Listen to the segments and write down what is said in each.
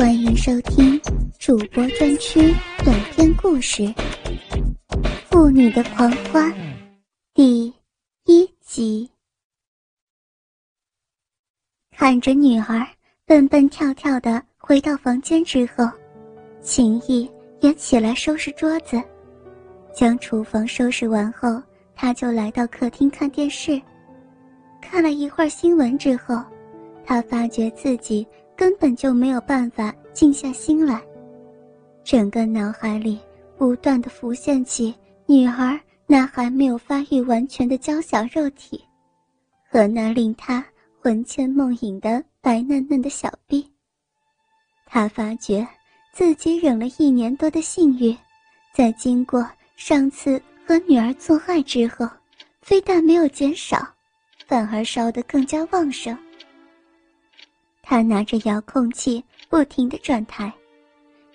欢迎收听主播专区短篇故事《妇女的狂欢》第一集。看着女儿蹦蹦跳跳的回到房间之后，秦毅也起来收拾桌子，将厨房收拾完后，他就来到客厅看电视。看了一会儿新闻之后，他发觉自己。根本就没有办法静下心来，整个脑海里不断的浮现起女儿那还没有发育完全的娇小肉体，和那令他魂牵梦萦的白嫩嫩的小臂。他发觉自己忍了一年多的性欲，在经过上次和女儿做爱之后，非但没有减少，反而烧得更加旺盛。他拿着遥控器不停地转台，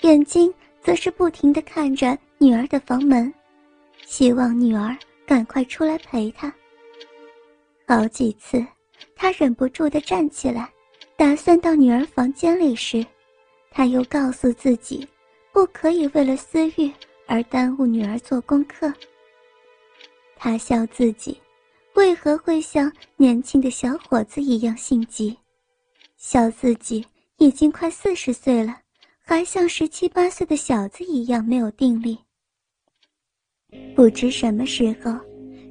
眼睛则是不停地看着女儿的房门，希望女儿赶快出来陪他。好几次，他忍不住地站起来，打算到女儿房间里时，他又告诉自己，不可以为了私欲而耽误女儿做功课。他笑自己，为何会像年轻的小伙子一样心急。笑自己已经快四十岁了，还像十七八岁的小子一样没有定力。不知什么时候，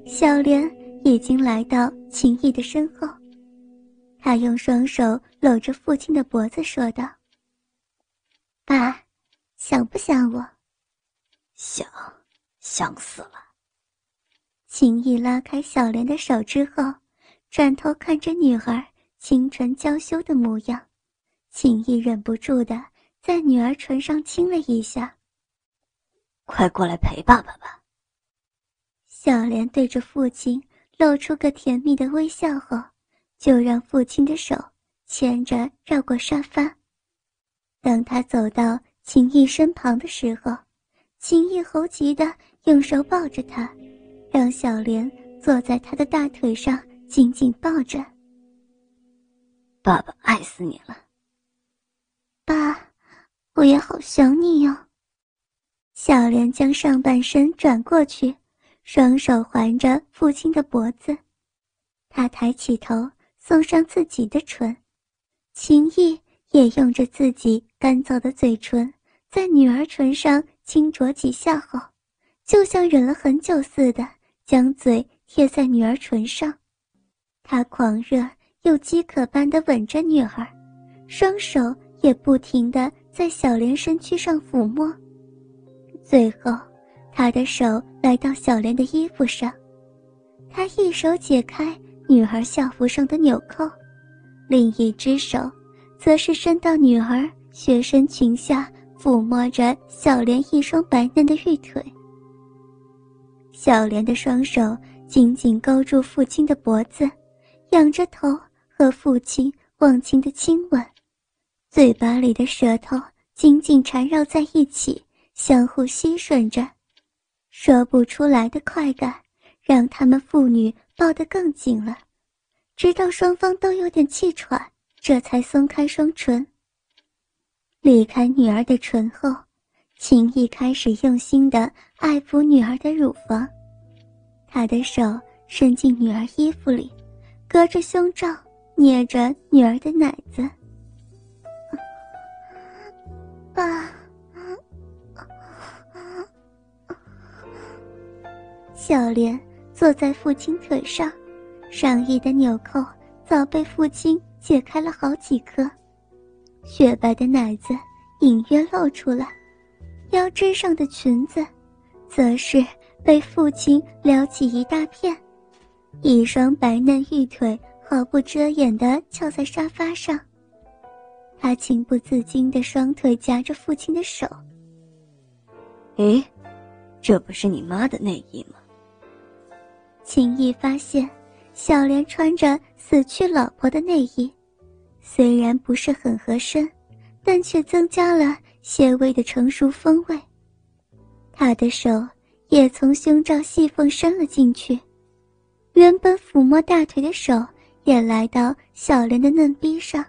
小莲已经来到秦毅的身后，他用双手搂着父亲的脖子说道：“爸，想不想我？想，想死了。”秦毅拉开小莲的手之后，转头看着女儿。清纯娇羞的模样，秦毅忍不住的在女儿唇上亲了一下。快过来陪爸爸吧。小莲对着父亲露出个甜蜜的微笑后，就让父亲的手牵着绕过沙发。当他走到秦毅身旁的时候，秦毅猴急的用手抱着他，让小莲坐在他的大腿上紧紧抱着。爸爸爱死你了，爸，我也好想你哟。小莲将上半身转过去，双手环着父亲的脖子，他抬起头，送上自己的唇，秦毅也用着自己干燥的嘴唇，在女儿唇上轻啄几下后，就像忍了很久似的，将嘴贴在女儿唇上，他狂热。又饥渴般的吻着女儿，双手也不停的在小莲身躯上抚摸。最后，他的手来到小莲的衣服上，他一手解开女儿校服上的纽扣，另一只手则是伸到女儿学生裙下，抚摸着小莲一双白嫩的玉腿。小莲的双手紧紧勾住父亲的脖子，仰着头。和父亲忘情的亲吻，嘴巴里的舌头紧紧缠绕在一起，相互吸吮着，说不出来的快感让他们父女抱得更紧了，直到双方都有点气喘，这才松开双唇。离开女儿的唇后，秦毅开始用心的爱抚女儿的乳房，他的手伸进女儿衣服里，隔着胸罩。捏着女儿的奶子，爸，小莲坐在父亲腿上，上衣的纽扣早被父亲解开了好几颗，雪白的奶子隐约露出来，腰肢上的裙子，则是被父亲撩起一大片，一双白嫩玉腿。毫不遮掩地翘在沙发上，他情不自禁的双腿夹着父亲的手。诶，这不是你妈的内衣吗？秦毅发现，小莲穿着死去老婆的内衣，虽然不是很合身，但却增加了些微的成熟风味。他的手也从胸罩细缝伸了进去，原本抚摸大腿的手。也来到小莲的嫩逼上，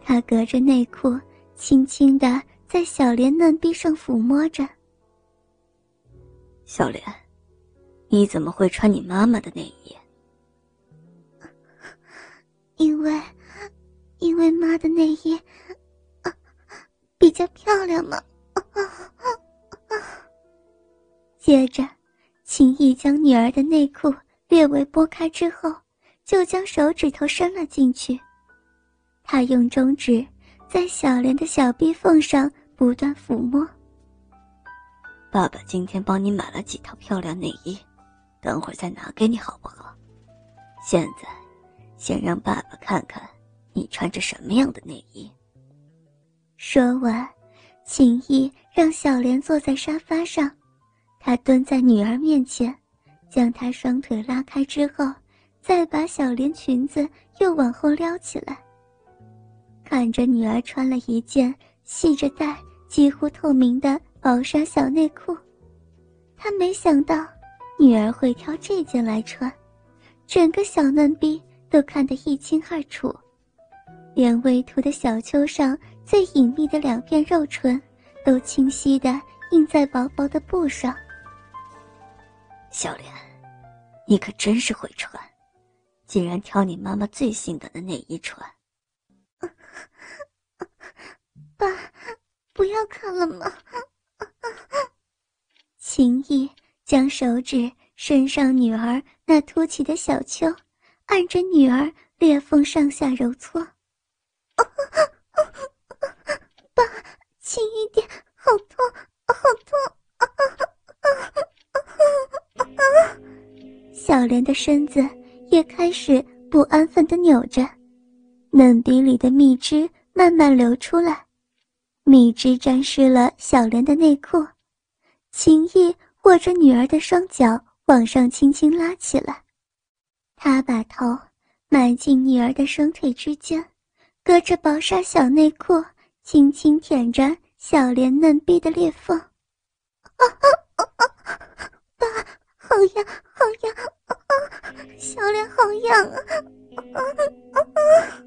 他隔着内裤轻轻的在小莲嫩臂上抚摸着。小莲，你怎么会穿你妈妈的内衣？因为，因为妈的内衣比较漂亮嘛。接着，秦毅将女儿的内裤略微拨开之后，就将手指头伸了进去。他用中指在小莲的小臂缝上不断抚摸。爸爸今天帮你买了几套漂亮内衣，等会儿再拿给你好不好？现在，先让爸爸看看你穿着什么样的内衣。说完，秦毅让小莲坐在沙发上，他蹲在女儿面前，将她双腿拉开之后，再把小莲裙子又往后撩起来。看着女儿穿了一件系着带、几乎透明的。薄纱小内裤，他没想到女儿会挑这件来穿，整个小嫩逼都看得一清二楚，连微凸的小丘上最隐秘的两片肉唇，都清晰的印在薄薄的布上。小莲，你可真是会穿，竟然挑你妈妈最性感的内衣穿。爸，不要看了吗？秦毅将手指伸上女儿那凸起的小丘，按着女儿裂缝上下揉搓。爸，轻一点，好痛，好痛！小莲的身子也开始不安分的扭着，嫩鼻里的蜜汁慢慢流出来。蜜汁沾湿了小莲的内裤，秦毅握着女儿的双脚往上轻轻拉起来，他把头埋进女儿的双腿之间，隔着薄纱小内裤轻轻舔着小莲嫩逼的裂缝。啊啊啊！爸，痒啊！啊啊啊！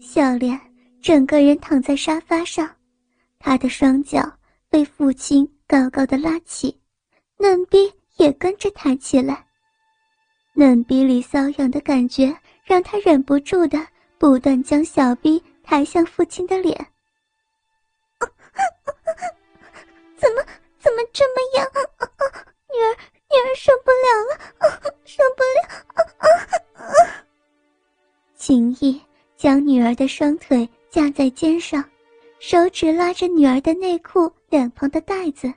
小莲。整个人躺在沙发上，他的双脚被父亲高高的拉起，嫩逼也跟着抬起来。嫩逼里瘙痒的感觉让他忍不住的不断将小逼抬向父亲的脸。怎么怎么这么痒？女儿的双腿。架在肩上，手指拉着女儿的内裤两旁的带子，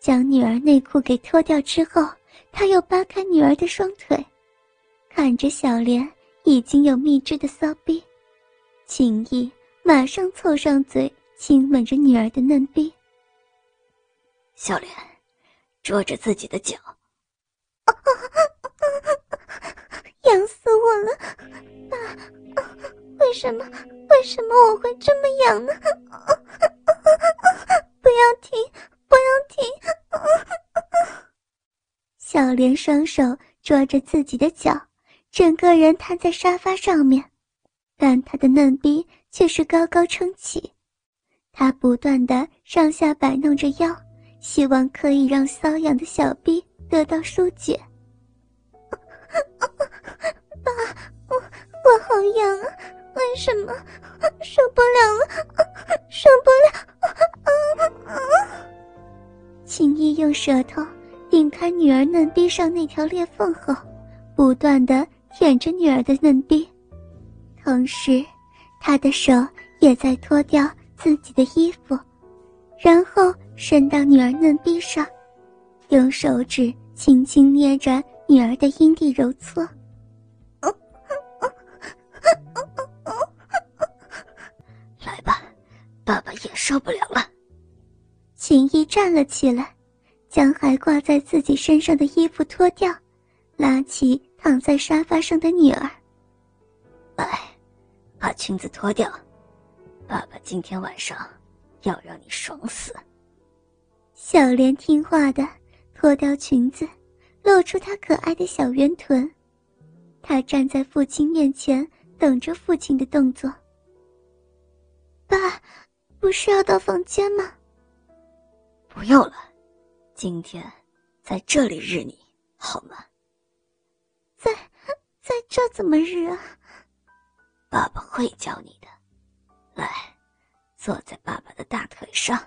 将女儿内裤给脱掉之后，他又扒开女儿的双腿，看着小莲已经有蜜汁的骚逼，秦毅马上凑上嘴亲吻着女儿的嫩逼。小莲，捉着自己的脚，痒死我了，爸，为什么？为什么我会这么痒呢？不要停，不要停！小莲双手抓着自己的脚，整个人瘫在沙发上面，但她的嫩逼却是高高撑起。她不断的上下摆弄着腰，希望可以让瘙痒的小逼得到疏解。爸，我我好痒啊！为什么？受不了了，受不了！青衣用舌头顶开女儿嫩逼上那条裂缝后，不断的舔着女儿的嫩逼，同时，他的手也在脱掉自己的衣服，然后伸到女儿嫩逼上，用手指轻轻捏着女儿的阴蒂揉搓。爸爸也受不了了。秦毅站了起来，将还挂在自己身上的衣服脱掉，拉起躺在沙发上的女儿。来，把裙子脱掉，爸爸今天晚上要让你爽死。小莲听话的脱掉裙子，露出她可爱的小圆臀。她站在父亲面前，等着父亲的动作。爸。不是要到房间吗？不要了，今天在这里日你好吗？在，在这怎么日啊？爸爸会教你的。来，坐在爸爸的大腿上。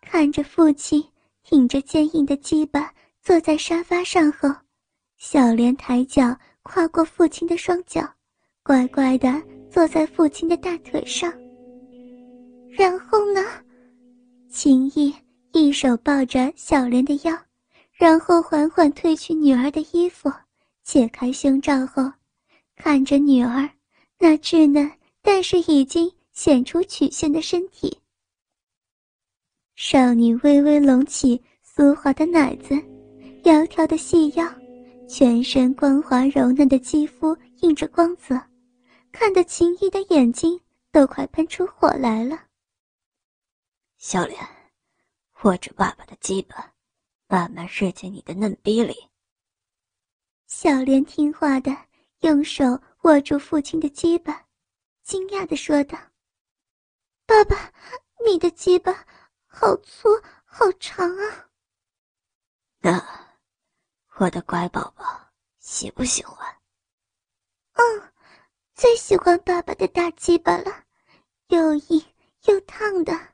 看着父亲挺着坚硬的鸡巴坐在沙发上后，小莲抬脚跨过父亲的双脚，乖乖的坐在父亲的大腿上。然后呢？秦毅一手抱着小莲的腰，然后缓缓褪去女儿的衣服，解开胸罩后，看着女儿那稚嫩但是已经显出曲线的身体。少女微微隆起酥滑的奶子，窈窕的细腰，全身光滑柔嫩的肌肤映着光泽，看得秦毅的眼睛都快喷出火来了。小莲，握着爸爸的鸡巴，慢慢射进你的嫩逼里。小莲听话的用手握住父亲的鸡巴，惊讶的说道：“爸爸，你的鸡巴。”好粗，好长啊！那，我的乖宝宝喜不喜欢？嗯，最喜欢爸爸的大鸡巴了，又硬又烫的。